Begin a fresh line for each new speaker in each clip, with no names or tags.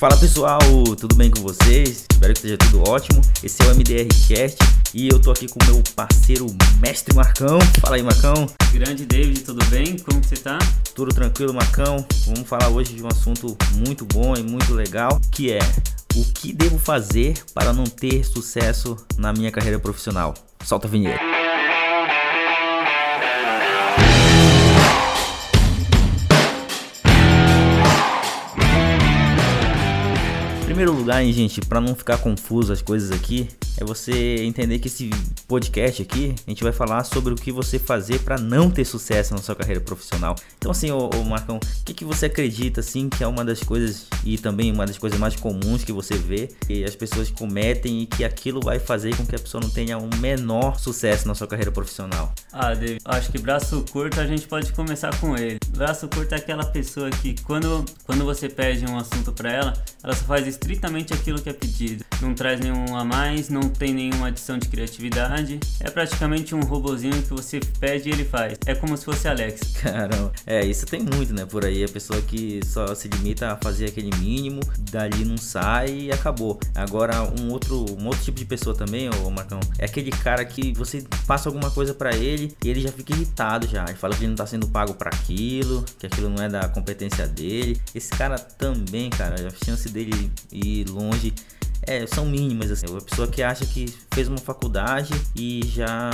Fala pessoal, tudo bem com vocês? Espero que esteja tudo ótimo. Esse é o MDR Cast e eu tô aqui com o meu parceiro Mestre Marcão. Fala aí, Marcão.
Grande David, tudo bem? Como você tá?
Tudo tranquilo, Marcão. Vamos falar hoje de um assunto muito bom e muito legal, que é o que devo fazer para não ter sucesso na minha carreira profissional. Solta a vinheta. Primeiro lugar, hein, gente, para não ficar confuso as coisas aqui, é você entender que esse podcast aqui, a gente vai falar sobre o que você fazer para não ter sucesso na sua carreira profissional. Então, assim, ô, ô Marcão, o que, que você acredita, assim, que é uma das coisas e também uma das coisas mais comuns que você vê que as pessoas cometem e que aquilo vai fazer com que a pessoa não tenha um menor sucesso na sua carreira profissional?
Ah, David, acho que braço curto a gente pode começar com ele. Braço curto é aquela pessoa que quando, quando você pede um assunto para ela, ela só faz estritamente aquilo que é pedido. Não traz nenhum a mais, não tem nenhuma adição de criatividade. É praticamente um robozinho que você pede e ele faz. É como se fosse Alex.
Caramba, é, isso tem muito, né, por aí. A pessoa que só se limita a fazer aquele mínimo, dali não sai e acabou. Agora, um outro, um outro tipo de pessoa também, ô Marcão, é aquele cara que você passa alguma coisa para ele e ele já fica irritado já. Ele fala que ele não tá sendo pago para aquilo, que aquilo não é da competência dele. Esse cara também, cara, a chance dele ir longe é, são mínimas, assim. A pessoa que acha que fez uma faculdade e já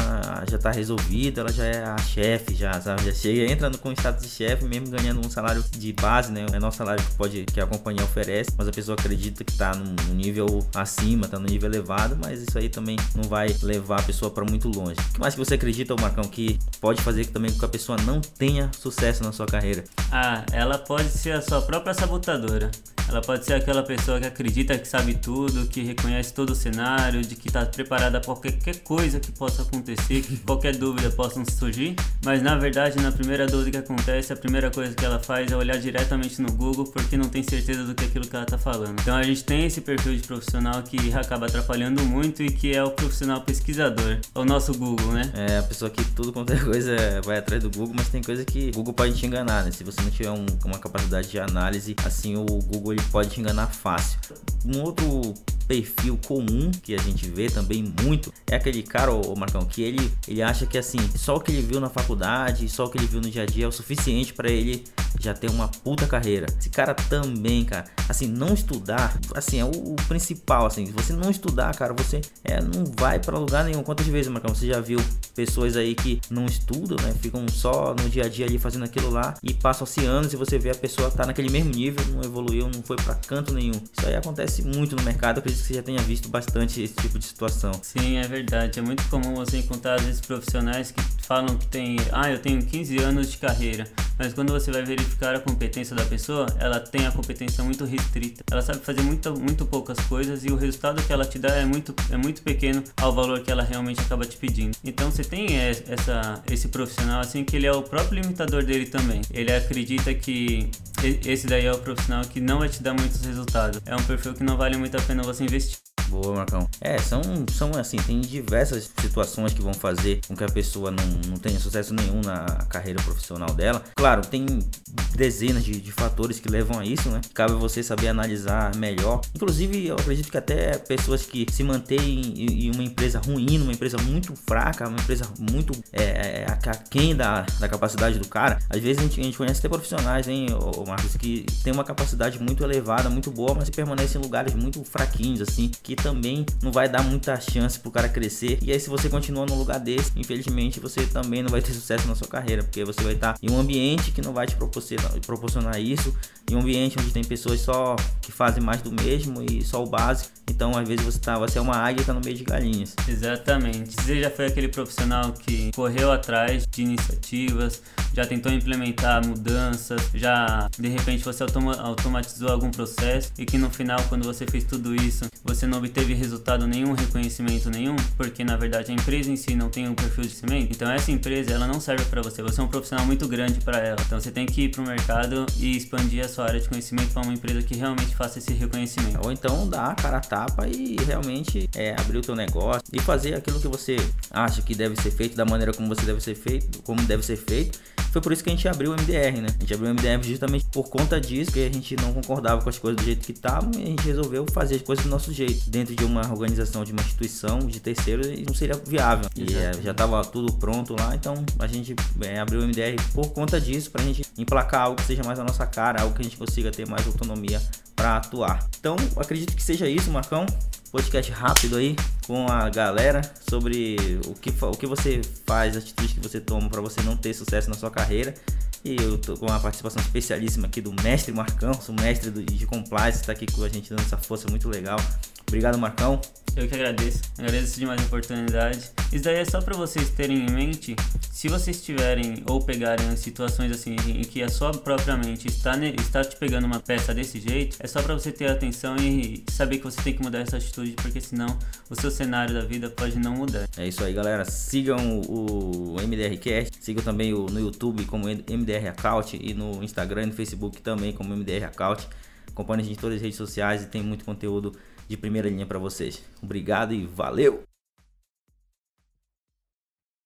já tá resolvido, ela já é a chefe, já, sabe? Já chega, entra com status de chefe, mesmo ganhando um salário de base, né? É nosso salário que pode que a companhia oferece, mas a pessoa acredita que tá num nível acima, tá no nível elevado, mas isso aí também não vai levar a pessoa para muito longe. O que mais que você acredita, Marcão, que pode fazer também com que a pessoa não tenha sucesso na sua carreira?
Ah, ela pode ser a sua própria sabotadora. Ela pode ser aquela pessoa que acredita que sabe tudo, que reconhece todo o cenário, de que está preparada para qualquer coisa que possa acontecer, que qualquer dúvida possa surgir, mas na verdade, na primeira dúvida que acontece, a primeira coisa que ela faz é olhar diretamente no Google porque não tem certeza do que aquilo que ela está falando. Então a gente tem esse perfil de profissional que acaba atrapalhando muito e que é o profissional pesquisador, é o nosso Google, né?
É a pessoa que tudo quanto é coisa vai atrás do Google, mas tem coisa que o Google pode te enganar, né? Se você não tiver um, uma capacidade de análise, assim o Google ele pode te enganar fácil. Um outro perfil comum que a gente vê também muito é aquele cara, o Marcão, que ele, ele acha que assim, só o que ele viu na faculdade, só o que ele viu no dia a dia é o suficiente para ele já ter uma puta carreira. Esse cara também, cara, assim, não estudar, assim, é o, o principal, assim, se você não estudar, cara, você é, não vai para lugar nenhum. Quantas vezes, Marcão, você já viu pessoas aí que não estudam, né, ficam só no dia a dia ali fazendo aquilo lá e passam-se anos e você vê a pessoa tá naquele mesmo nível, não evoluiu, não foi para canto nenhum. Isso aí acontece muito no mercado, eu acredito que você já tenha visto bastante esse tipo de situação.
Sim, é verdade. É muito comum você encontrar às vezes profissionais que falam que tem, ah, eu tenho 15 anos de carreira, mas quando você vai verificar a competência da pessoa, ela tem a competência muito restrita. Ela sabe fazer muito, muito poucas coisas e o resultado que ela te dá é muito, é muito pequeno ao valor que ela realmente acaba te pedindo. Então você tem essa, esse profissional assim que ele é o próprio limitador dele também. Ele acredita que esse daí é o profissional que não vai te dar muitos resultados. É um perfil que não vale muito a pena você investir.
Boa, Marcão. É, são, são assim, tem diversas situações que vão fazer com que a pessoa não, não tenha sucesso nenhum na carreira profissional dela. Claro, tem dezenas de, de fatores que levam a isso, né? Cabe você saber analisar melhor. Inclusive, eu acredito que até pessoas que se mantêm em, em uma empresa ruim, numa empresa muito fraca, uma empresa muito é, é aquém da, da capacidade do cara. Às vezes a gente, a gente conhece até profissionais, hein, Marcos, que tem uma capacidade muito elevada, muito boa, mas permanecem em lugares muito fraquinhos, assim, que também não vai dar muita chance pro cara crescer. E aí, se você continua num lugar desse, infelizmente você também não vai ter sucesso na sua carreira, porque você vai estar em um ambiente que não vai te proporcionar, proporcionar isso, em um ambiente onde tem pessoas só que fazem mais do mesmo e só o básico. Então, às vezes você tá, você é uma águia e tá no meio de galinhas.
Exatamente. Você já foi aquele profissional que correu atrás de iniciativas, já tentou implementar mudanças, já de repente você automa automatizou algum processo e que no final, quando você fez tudo isso, você não obteve resultado nenhum, reconhecimento nenhum, porque na verdade a empresa em si não tem um perfil de cimento. Então essa empresa ela não serve para você. Você é um profissional muito grande para ela. Então você tem que ir o mercado e expandir a sua área de conhecimento para uma empresa que realmente faça esse reconhecimento.
Ou então dar a cara a tapa e realmente é, abrir o teu negócio e fazer aquilo que você acha que deve ser feito da maneira como você deve ser feito, como deve ser feito foi por isso que a gente abriu o MDR, né? A gente abriu o MDR justamente por conta disso, que a gente não concordava com as coisas do jeito que estavam e a gente resolveu fazer as coisas do nosso jeito. Dentro de uma organização, de uma instituição, de terceiros, não seria viável. E é, já estava tudo pronto lá, então a gente é, abriu o MDR por conta disso, para a gente emplacar algo que seja mais a nossa cara, algo que a gente consiga ter mais autonomia para atuar. Então, acredito que seja isso, Marcão podcast rápido aí com a galera sobre o que, o que você faz, as atitudes que você toma para você não ter sucesso na sua carreira. E eu tô com uma participação especialíssima aqui do mestre Marcão, o mestre de compliance, está aqui com a gente dando essa força muito legal. Obrigado, Marcão.
Eu que agradeço. Agradeço demais a oportunidade. Isso daí é só para vocês terem em mente, se vocês tiverem ou pegarem situações assim em que a sua própria mente está, está te pegando uma peça desse jeito, é só para você ter atenção e saber que você tem que mudar essa atitude, porque senão o seu cenário da vida pode não mudar.
É isso aí, galera. Sigam o, o MDRcast, sigam também o, no YouTube como MDR Account e no Instagram e no Facebook também como MDR Account. Acompanhe a gente em todas as redes sociais e tem muito conteúdo de primeira linha para vocês. Obrigado e valeu!